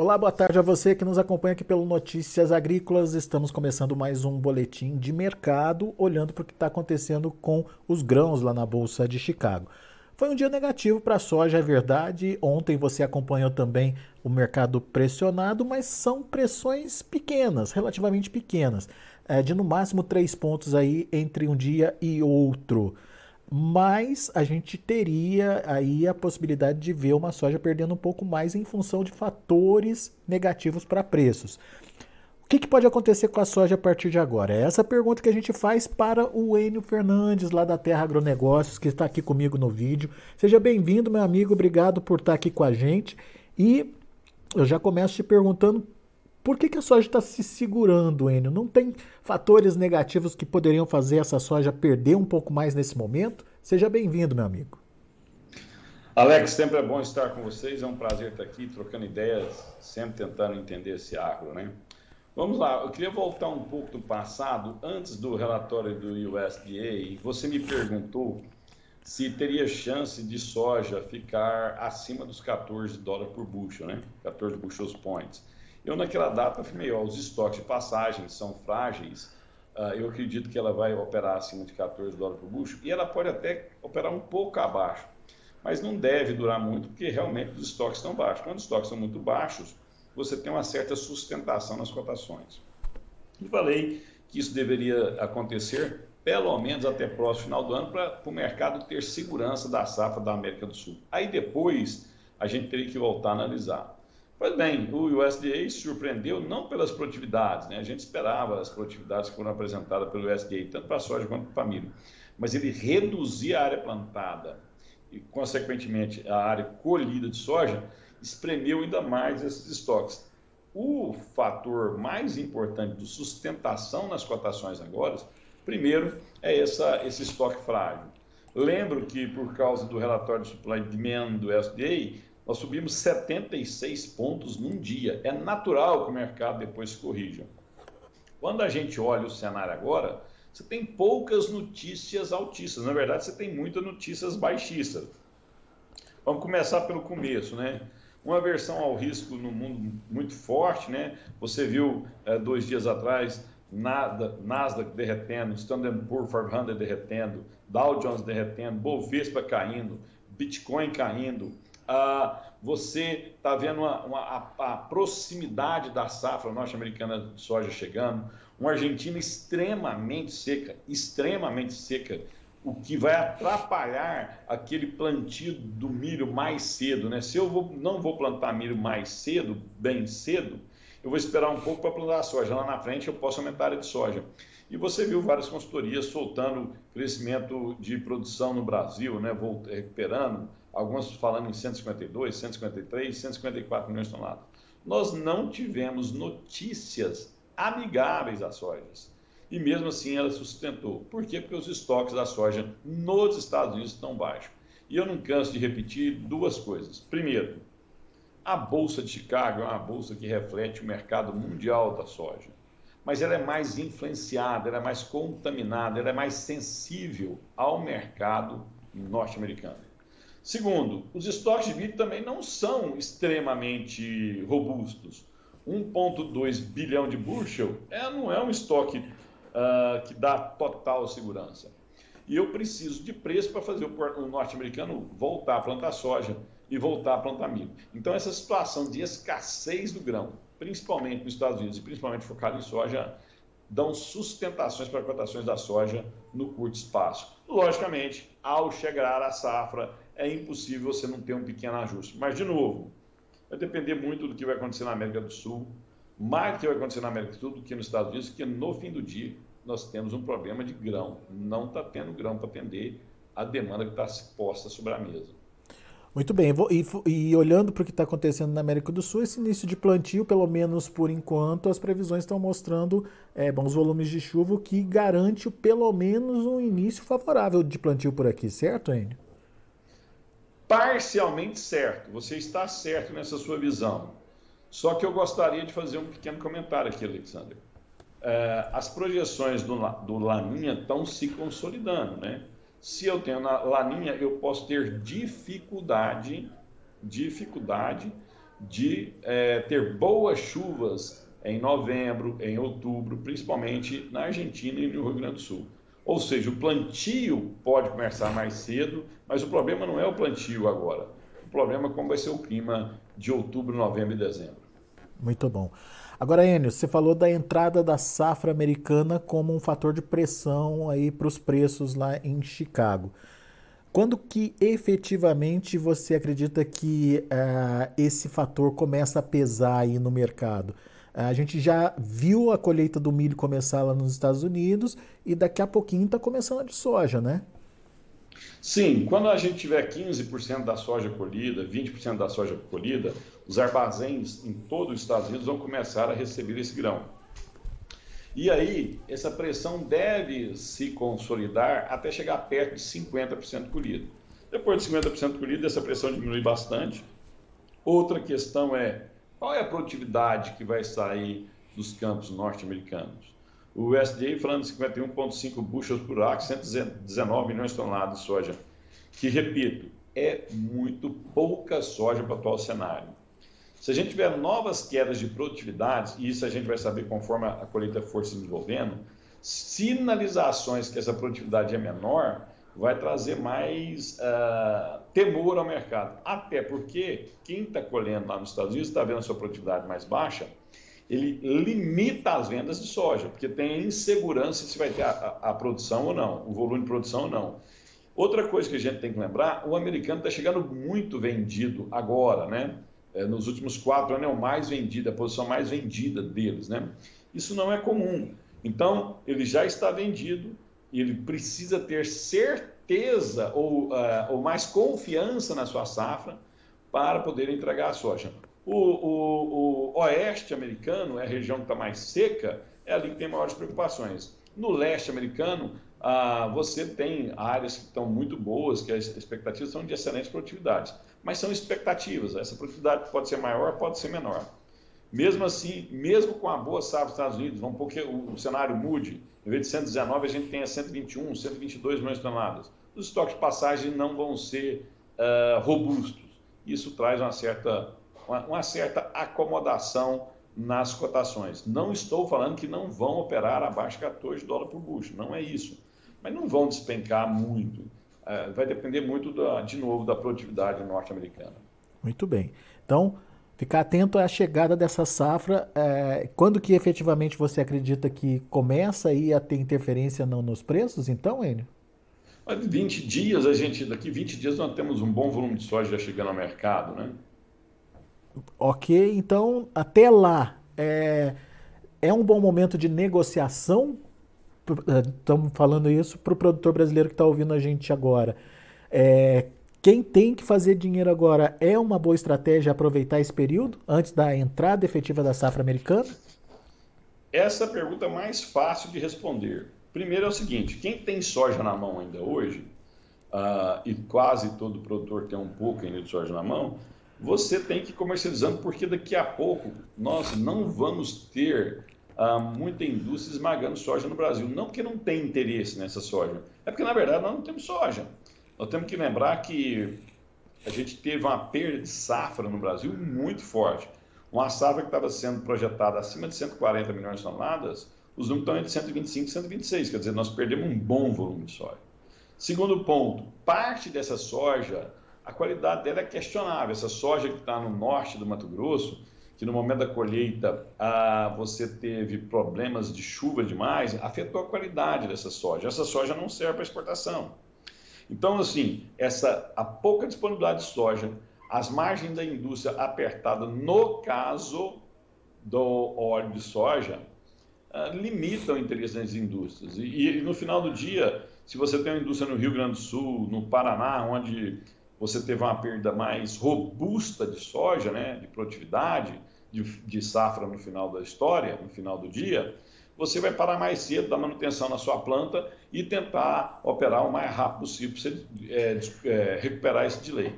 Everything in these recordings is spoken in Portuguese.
Olá, boa tarde a você que nos acompanha aqui pelo Notícias Agrícolas. Estamos começando mais um boletim de mercado, olhando para o que está acontecendo com os grãos lá na Bolsa de Chicago. Foi um dia negativo para a soja, é verdade. Ontem você acompanhou também o mercado pressionado, mas são pressões pequenas, relativamente pequenas, é, de no máximo três pontos aí entre um dia e outro mas a gente teria aí a possibilidade de ver uma soja perdendo um pouco mais em função de fatores negativos para preços. O que, que, pode acontecer com a soja a partir de agora? É essa pergunta que a gente faz para o Enio Fernandes, lá da Terra Agronegócios, que está aqui comigo no vídeo. Seja bem-vindo, meu amigo, obrigado por estar aqui com a gente. E eu já começo te perguntando por que, que a soja está se segurando, Enio? Não tem fatores negativos que poderiam fazer essa soja perder um pouco mais nesse momento? Seja bem-vindo, meu amigo. Alex, sempre é bom estar com vocês. É um prazer estar aqui trocando ideias, sempre tentando entender esse agro, né? Vamos lá, eu queria voltar um pouco do passado, antes do relatório do USDA, você me perguntou se teria chance de soja ficar acima dos 14 dólares por bushel, né? 14 bushels points. Eu, naquela data, afirmei, os estoques de passagem são frágeis, uh, eu acredito que ela vai operar acima de 14 dólares por bucho e ela pode até operar um pouco abaixo, mas não deve durar muito, porque realmente os estoques estão baixos. Quando os estoques são muito baixos, você tem uma certa sustentação nas cotações. E falei que isso deveria acontecer pelo menos até próximo final do ano, para o mercado ter segurança da safra da América do Sul. Aí depois a gente teria que voltar a analisar. Pois bem, o USDA surpreendeu não pelas produtividades, né? a gente esperava as produtividades que foram apresentadas pelo USDA, tanto para a soja quanto para a milho, mas ele reduzia a área plantada e, consequentemente, a área colhida de soja, espremeu ainda mais esses estoques. O fator mais importante de sustentação nas cotações agora, primeiro, é essa, esse estoque frágil. Lembro que, por causa do relatório de supply demand do USDA, nós subimos 76 pontos num dia. É natural que o mercado depois corrija. Quando a gente olha o cenário agora, você tem poucas notícias altistas. Na verdade, você tem muitas notícias baixistas. Vamos começar pelo começo, né? Uma versão ao risco no mundo muito forte, né? Você viu é, dois dias atrás Nasdaq derretendo, Standard Poor's 500 derretendo, Dow Jones derretendo, Bovespa caindo, Bitcoin caindo, ah, você está vendo uma, uma, a, a, proximidade da safra norte-americana de soja chegando, uma Argentina extremamente seca, extremamente seca, o que vai atrapalhar aquele plantio do milho mais cedo. Né? Se eu vou, não vou plantar milho mais cedo, bem cedo, eu vou esperar um pouco para plantar soja. Lá na frente eu posso aumentar a área de soja. E você viu várias consultorias soltando crescimento de produção no Brasil, né? recuperando alguns falando em 152, 153, 154 milhões de toneladas. Nós não tivemos notícias amigáveis às sojas. E mesmo assim ela sustentou. Por quê? Porque os estoques da soja nos Estados Unidos estão baixos. E eu não canso de repetir duas coisas. Primeiro, a Bolsa de Chicago é uma bolsa que reflete o mercado mundial da soja. Mas ela é mais influenciada, ela é mais contaminada, ela é mais sensível ao mercado norte-americano. Segundo, os estoques de milho também não são extremamente robustos. 1,2 bilhão de bushel é, não é um estoque uh, que dá total segurança. E eu preciso de preço para fazer o, norte-americano voltar a plantar soja e voltar a plantar milho. Então, essa situação de escassez do grão, principalmente nos Estados Unidos e principalmente focado em soja, dão sustentações para cotações da soja no curto espaço. Logicamente, ao chegar à safra, é impossível você não ter um pequeno ajuste. Mas, de novo, vai depender muito do que vai acontecer na América do Sul, mais do que vai acontecer na América do Sul do que nos Estados Unidos, porque no fim do dia nós temos um problema de grão. Não está tendo grão para atender a demanda que está posta sobre a mesa. Muito bem, e, olhando para o que está acontecendo na América do Sul, esse início de plantio, pelo menos por enquanto, as previsões estão mostrando é, bons volumes de chuva, que garante pelo menos um início favorável de plantio por aqui, certo, Enio? Parcialmente certo, você está certo nessa sua visão. Só que eu gostaria de fazer um pequeno comentário aqui, Alexander. É, as projeções do, do Laninha estão se consolidando, né? Se eu tenho na laninha, eu posso ter dificuldade, dificuldade de é, ter boas chuvas em novembro, em outubro, principalmente na Argentina e no Rio Grande do Sul. Ou seja, o plantio pode começar mais cedo, mas o problema não é o plantio agora. O problema é como vai ser o clima de outubro, novembro e dezembro. Muito bom. Agora, Enio, você falou da entrada da safra americana como um fator de pressão aí para os preços lá em Chicago. Quando que efetivamente você acredita que uh, esse fator começa a pesar aí no mercado? A gente já viu a colheita do milho começar lá nos Estados Unidos e daqui a pouquinho está começando a de soja, né? Sim, quando a gente tiver 15% da soja colhida, 20% da soja colhida, os armazéns em todo os Estados Unidos vão começar a receber esse grão. E aí, essa pressão deve se consolidar até chegar perto de 50% colhido. Depois de 50% colhido, essa pressão diminui bastante. Outra questão é qual é a produtividade que vai sair dos campos norte-americanos? O USDA falando de 51,5 bushels por acre, 119 milhões de toneladas de soja, que, repito, é muito pouca soja para o atual cenário. Se a gente tiver novas quedas de produtividade, e isso a gente vai saber conforme a colheita for se desenvolvendo, sinalizações que essa produtividade é menor, vai trazer mais uh, temor ao mercado. Até porque quem está colhendo lá nos Estados Unidos está vendo a sua produtividade mais baixa, ele limita as vendas de soja, porque tem insegurança se vai ter a, a, a produção ou não, o volume de produção ou não. Outra coisa que a gente tem que lembrar, o americano está chegando muito vendido agora, né? É, nos últimos quatro anos é o mais vendido, a posição mais vendida deles, né? Isso não é comum. Então, ele já está vendido ele precisa ter certeza ou, uh, ou mais confiança na sua safra para poder entregar a soja. O, o, o oeste americano é a região que está mais seca, é ali que tem maiores preocupações. No leste americano, ah, você tem áreas que estão muito boas, que as expectativas são de excelentes produtividades. Mas são expectativas, essa produtividade pode ser maior, pode ser menor. Mesmo assim, mesmo com a boa safra dos Estados Unidos, vamos porque o, o cenário mude, em vez de 119, a gente tem 121, 122 milhões de toneladas. Os estoques de passagem não vão ser uh, robustos. Isso traz uma certa uma, uma certa acomodação nas cotações. Não estou falando que não vão operar abaixo de 14 dólares por bucho, não é isso. Mas não vão despencar muito. É, vai depender muito, da, de novo, da produtividade norte-americana. Muito bem. Então, ficar atento à chegada dessa safra. É, quando que efetivamente você acredita que começa aí a ter interferência não nos preços, então, Enio? Mas 20 dias, a gente, daqui 20 dias nós temos um bom volume de soja já chegando ao mercado, né? Ok, então até lá é, é um bom momento de negociação. Estamos falando isso para o produtor brasileiro que está ouvindo a gente agora. É, quem tem que fazer dinheiro agora é uma boa estratégia aproveitar esse período antes da entrada efetiva da safra americana? Essa é pergunta mais fácil de responder. Primeiro é o seguinte: quem tem soja na mão ainda hoje, uh, e quase todo produtor tem um pouco ainda de soja na mão, você tem que ir comercializando, porque daqui a pouco nós não vamos ter ah, muita indústria esmagando soja no Brasil. Não que não tem interesse nessa soja, é porque na verdade nós não temos soja. Nós temos que lembrar que a gente teve uma perda de safra no Brasil muito forte. Uma safra que estava sendo projetada acima de 140 milhões de toneladas, os números estão entre 125 e 126, quer dizer, nós perdemos um bom volume de soja. Segundo ponto, parte dessa soja a qualidade dela é questionável. Essa soja que está no norte do Mato Grosso, que no momento da colheita ah, você teve problemas de chuva demais, afetou a qualidade dessa soja. Essa soja não serve para exportação. Então, assim, essa, a pouca disponibilidade de soja, as margens da indústria apertada, no caso do óleo de soja, ah, limitam o interesse das indústrias. E, e no final do dia, se você tem uma indústria no Rio Grande do Sul, no Paraná, onde você teve uma perda mais robusta de soja, né, de produtividade, de, de, safra no final da história, no final do dia, você vai parar mais cedo da manutenção na sua planta e tentar operar o mais rápido possível para você é, é, recuperar esse delay.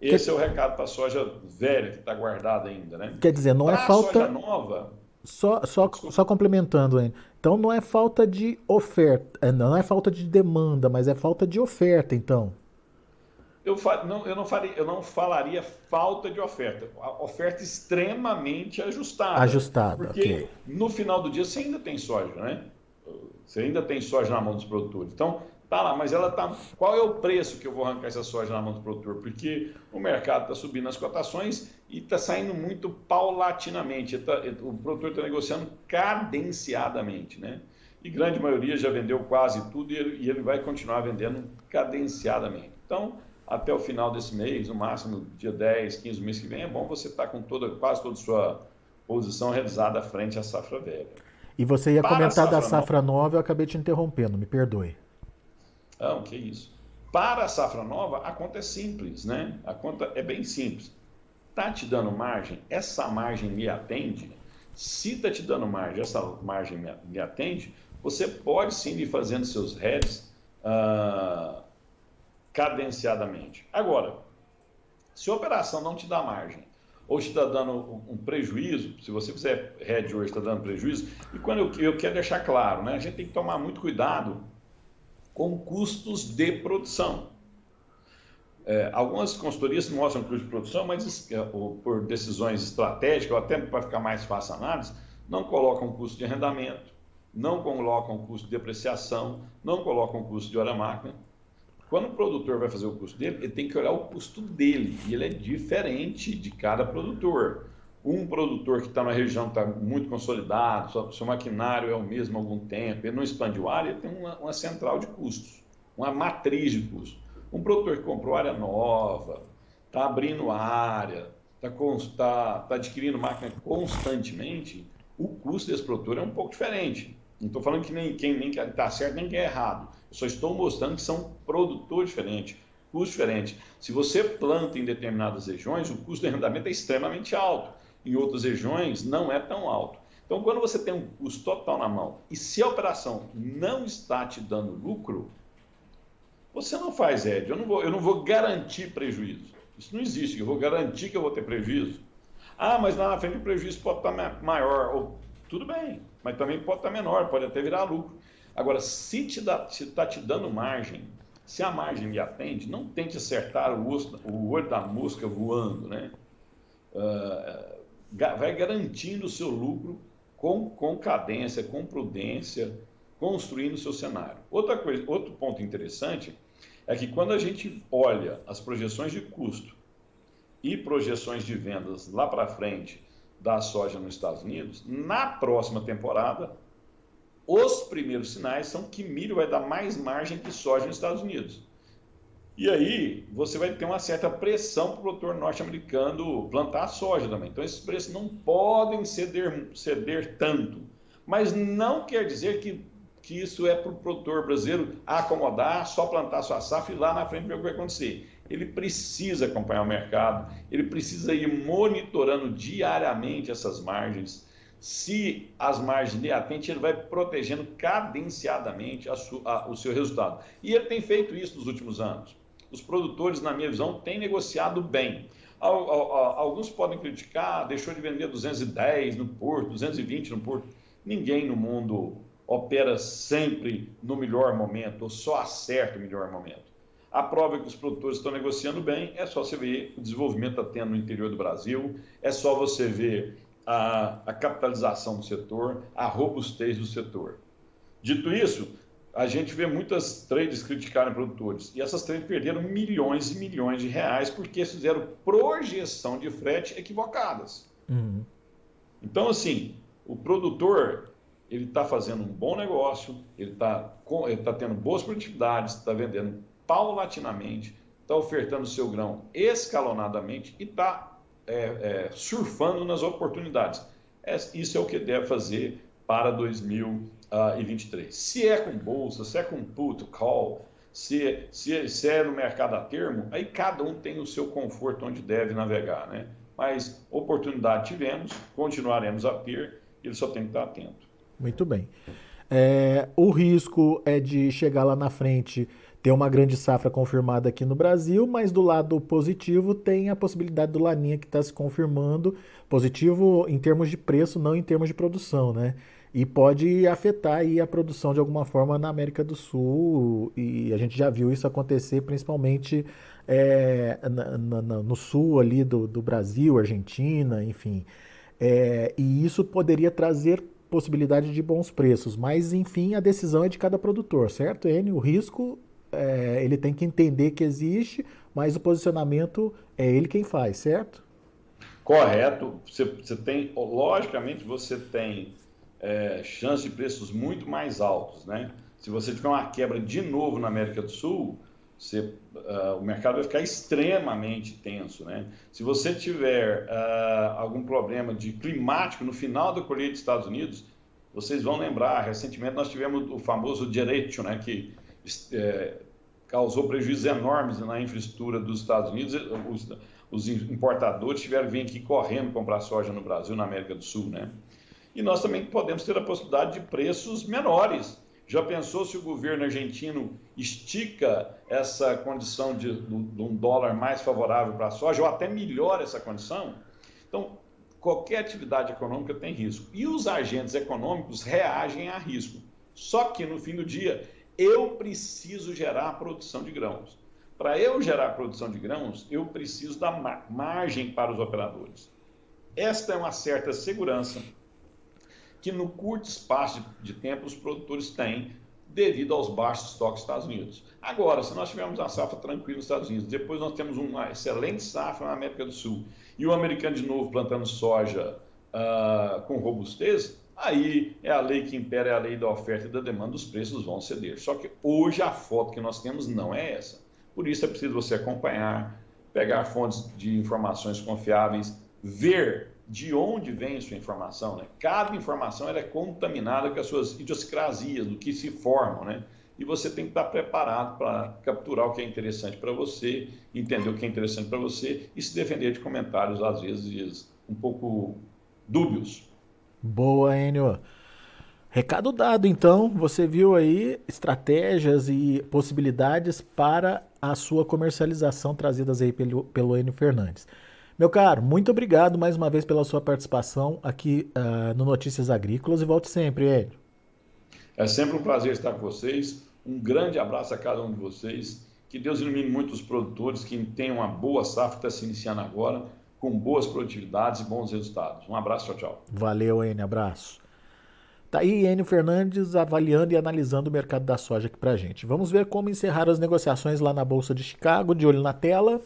Esse que... é o recado para a soja velha que está guardada ainda, né? Quer dizer, não pra é falta. Soja nova. Só, só, só complementando, hein? então não é falta de oferta, é, não é falta de demanda, mas é falta de oferta, então eu, não, eu, não faria, eu não falaria falta de oferta. A oferta extremamente ajustada. Ajustada, Porque okay. no final do dia você ainda tem soja, né? Você ainda tem soja na mão dos produtores. Então, tá lá, mas ela tá. Qual é o preço que eu vou arrancar essa soja na mão do produtor? Porque o mercado está subindo as cotações e está saindo muito paulatinamente. Tá, o produtor está negociando cadenciadamente, né? E grande maioria já vendeu quase tudo e ele, e ele vai continuar vendendo cadenciadamente. Então, até o final desse mês, no máximo dia 10, 15 meses que vem, é bom você estar tá com toda, quase toda a sua posição realizada frente à safra velha. E você ia Para comentar safra da safra nova, nova, eu acabei te interrompendo, me perdoe. Não, que isso. Para a safra nova, a conta é simples, né? A conta é bem simples. Tá te dando margem? Essa margem me atende? Se tá te dando margem, essa margem me, me atende, você pode sim ir fazendo seus heads uh, cadenciadamente. Agora, se a operação não te dá margem ou te está dando um prejuízo, se você fizer hedge hoje está dando prejuízo, e quando eu, eu quero deixar claro, né, a gente tem que tomar muito cuidado com custos de produção. É, algumas consultorias mostram custo de produção, mas é, por decisões estratégicas, ou até para ficar mais fácil a análise, não colocam custo de arrendamento, não colocam custo de depreciação, não colocam custo de hora-máquina. Quando o produtor vai fazer o custo dele, ele tem que olhar o custo dele, e ele é diferente de cada produtor. Um produtor que está na região está muito consolidado, seu, seu maquinário é o mesmo há algum tempo, ele não expandiu área, ele tem uma, uma central de custos, uma matriz de custos. Um produtor que comprou área nova, está abrindo área, está tá, tá adquirindo máquina constantemente, o custo desse produtor é um pouco diferente. Não estou falando que nem quem nem está certo nem quem é errado. Eu só estou mostrando que são produtores diferentes, custos diferentes. Se você planta em determinadas regiões, o custo de arrendamento é extremamente alto. Em outras regiões, não é tão alto. Então, quando você tem um custo total na mão e se a operação não está te dando lucro, você não faz edge. Eu não vou, eu não vou garantir prejuízo. Isso não existe. Eu vou garantir que eu vou ter prejuízo. Ah, mas lá na frente o prejuízo pode estar maior. Ou, tudo bem, mas também pode estar menor, pode até virar lucro. Agora, se está te dando margem, se a margem lhe atende, não tente acertar o, o olho da mosca voando, né? Uh, vai garantindo o seu lucro com, com cadência, com prudência, construindo o seu cenário. Outra coisa, outro ponto interessante é que quando a gente olha as projeções de custo e projeções de vendas lá para frente da soja nos Estados Unidos, na próxima temporada, os primeiros sinais são que milho vai dar mais margem que soja nos Estados Unidos. E aí você vai ter uma certa pressão para o produtor norte-americano plantar soja também. Então esses preços não podem ceder, ceder tanto. Mas não quer dizer que, que isso é para o produtor brasileiro acomodar, só plantar sua safra e lá na frente ver o que vai acontecer ele precisa acompanhar o mercado, ele precisa ir monitorando diariamente essas margens. Se as margens lhe atendem, ele vai protegendo cadenciadamente a a, o seu resultado. E ele tem feito isso nos últimos anos. Os produtores, na minha visão, têm negociado bem. Alguns podem criticar, deixou de vender 210 no porto, 220 no porto. Ninguém no mundo opera sempre no melhor momento, ou só acerta o melhor momento. A prova é que os produtores estão negociando bem é só você ver o desenvolvimento que está tendo no interior do Brasil, é só você ver a, a capitalização do setor, a robustez do setor. Dito isso, a gente vê muitas trades criticarem produtores. E essas trades perderam milhões e milhões de reais porque fizeram projeção de frete equivocadas. Uhum. Então, assim, o produtor ele está fazendo um bom negócio, ele está tá tendo boas produtividades, está vendendo paulatinamente, está ofertando seu grão escalonadamente e está é, é, surfando nas oportunidades. É, isso é o que deve fazer para 2023. Se é com bolsa, se é com put, call, se, se, se é no mercado a termo, aí cada um tem o seu conforto onde deve navegar, né? Mas oportunidade tivemos, continuaremos a ter, ele só tem que estar atento. Muito bem. É, o risco é de chegar lá na frente, ter uma grande safra confirmada aqui no Brasil, mas do lado positivo tem a possibilidade do Laninha que está se confirmando, positivo em termos de preço, não em termos de produção, né? E pode afetar aí a produção de alguma forma na América do Sul, e a gente já viu isso acontecer principalmente é, na, na, no sul ali do, do Brasil, Argentina, enfim. É, e isso poderia trazer possibilidade de bons preços, mas enfim, a decisão é de cada produtor, certo, Enio? O risco é, ele tem que entender que existe, mas o posicionamento é ele quem faz, certo? Correto. Você, você tem, logicamente, você tem é, chance de preços muito mais altos, né? Se você tiver uma quebra de novo na América do Sul, você, uh, o mercado vai ficar extremamente tenso. Né? Se você tiver uh, algum problema de climático no final da colheita dos Estados Unidos, vocês vão lembrar, recentemente nós tivemos o famoso direito, né, que é, causou prejuízos enormes na infraestrutura dos Estados Unidos. Os, os importadores tiveram que vir aqui correndo comprar soja no Brasil, na América do Sul. Né? E nós também podemos ter a possibilidade de preços menores já pensou se o governo argentino estica essa condição de, de um dólar mais favorável para a soja, ou até melhora essa condição? Então, qualquer atividade econômica tem risco. E os agentes econômicos reagem a risco. Só que, no fim do dia, eu preciso gerar produção de grãos. Para eu gerar produção de grãos, eu preciso dar margem para os operadores. Esta é uma certa segurança que no curto espaço de, tempo os produtores têm devido aos baixos estoques dos Estados Unidos. Agora, se nós tivermos uma safra tranquila nos Estados Unidos, depois nós temos uma excelente safra na América do Sul e o americano de novo plantando soja uh, com robustez, aí é a lei que impera, é a lei da oferta e da demanda, os preços vão ceder. Só que hoje a foto que nós temos não é essa. Por isso é preciso você acompanhar, pegar fontes de informações confiáveis, ver de onde vem sua informação. Né? Cada informação é contaminada com as suas idiosincrasias, do que se formam. Né? E você tem que estar preparado para capturar o que é interessante para você, entender o que é interessante para você e se defender de comentários, às vezes, um pouco dúbios. Boa, Enio. Recado dado, então, você viu aí estratégias e possibilidades para a sua comercialização trazidas aí pelo, pelo Enio Fernandes. Meu caro, muito obrigado mais uma vez pela sua participação aqui uh, no Notícias Agrícolas e volte sempre, Hélio. É sempre um prazer estar com vocês. Um grande abraço a cada um de vocês. Que Deus ilumine muito os produtores que tenham uma boa safra, está se iniciando agora, com boas produtividades e bons resultados. Um abraço, tchau, tchau. Valeu, Enio, abraço. Tá aí Enio Fernandes avaliando e analisando o mercado da soja aqui pra gente. Vamos ver como encerrar as negociações lá na Bolsa de Chicago, de olho na tela.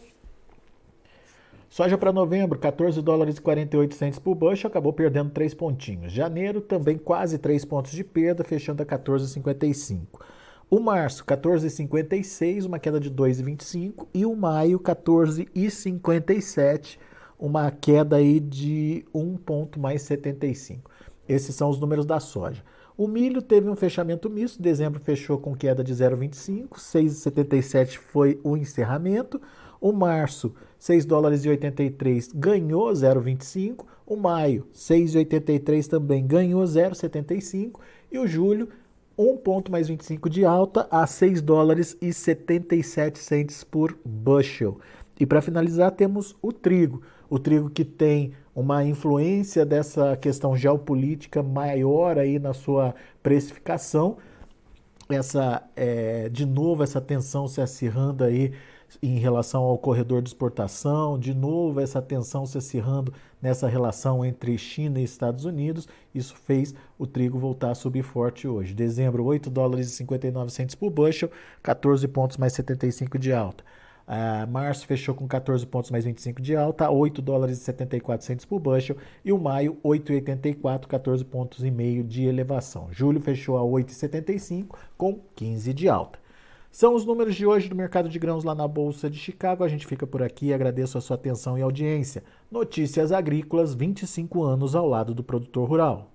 Soja para novembro, 14 dólares e 48 centos por bushel, acabou perdendo 3 pontinhos. Janeiro também quase 3 pontos de perda, fechando a 14,55. O março, 14,56, uma queda de 2,25. E o maio, 14,57, uma queda aí de 1 ponto mais 75. Esses são os números da soja. O milho teve um fechamento misto, dezembro fechou com queda de 0,25, 6,77 foi o encerramento. O março, 6 dólares e 83 ganhou 0,25. O maio, 6,83 também ganhou 0,75. E o julho, 1 ponto mais 25 de alta a 6 dólares e 77 centes por bushel. E para finalizar, temos o trigo. O trigo que tem uma influência dessa questão geopolítica maior aí na sua precificação. Essa, é, de novo, essa tensão se acirrando aí em relação ao corredor de exportação, de novo essa tensão se acirrando nessa relação entre China e Estados Unidos, isso fez o trigo voltar a subir forte hoje. Dezembro, 8 dólares e 59 centos por bushel, 14 pontos mais 75 de alta. Uh, março fechou com 14 pontos mais 25 de alta, 8 dólares e 74 centos por bushel. E o maio, 8,84, 14 pontos e meio de elevação. Julho fechou a 8,75 com 15 de alta. São os números de hoje do mercado de grãos lá na Bolsa de Chicago. A gente fica por aqui. Agradeço a sua atenção e audiência. Notícias Agrícolas, 25 anos ao lado do produtor rural.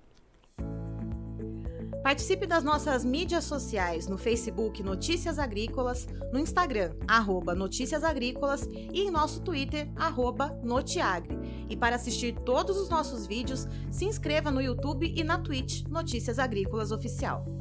Participe das nossas mídias sociais no Facebook Notícias Agrícolas, no Instagram, arroba Notícias Agrícolas e em nosso Twitter, arroba Notiagre. E para assistir todos os nossos vídeos, se inscreva no YouTube e na Twitch Notícias Agrícolas Oficial.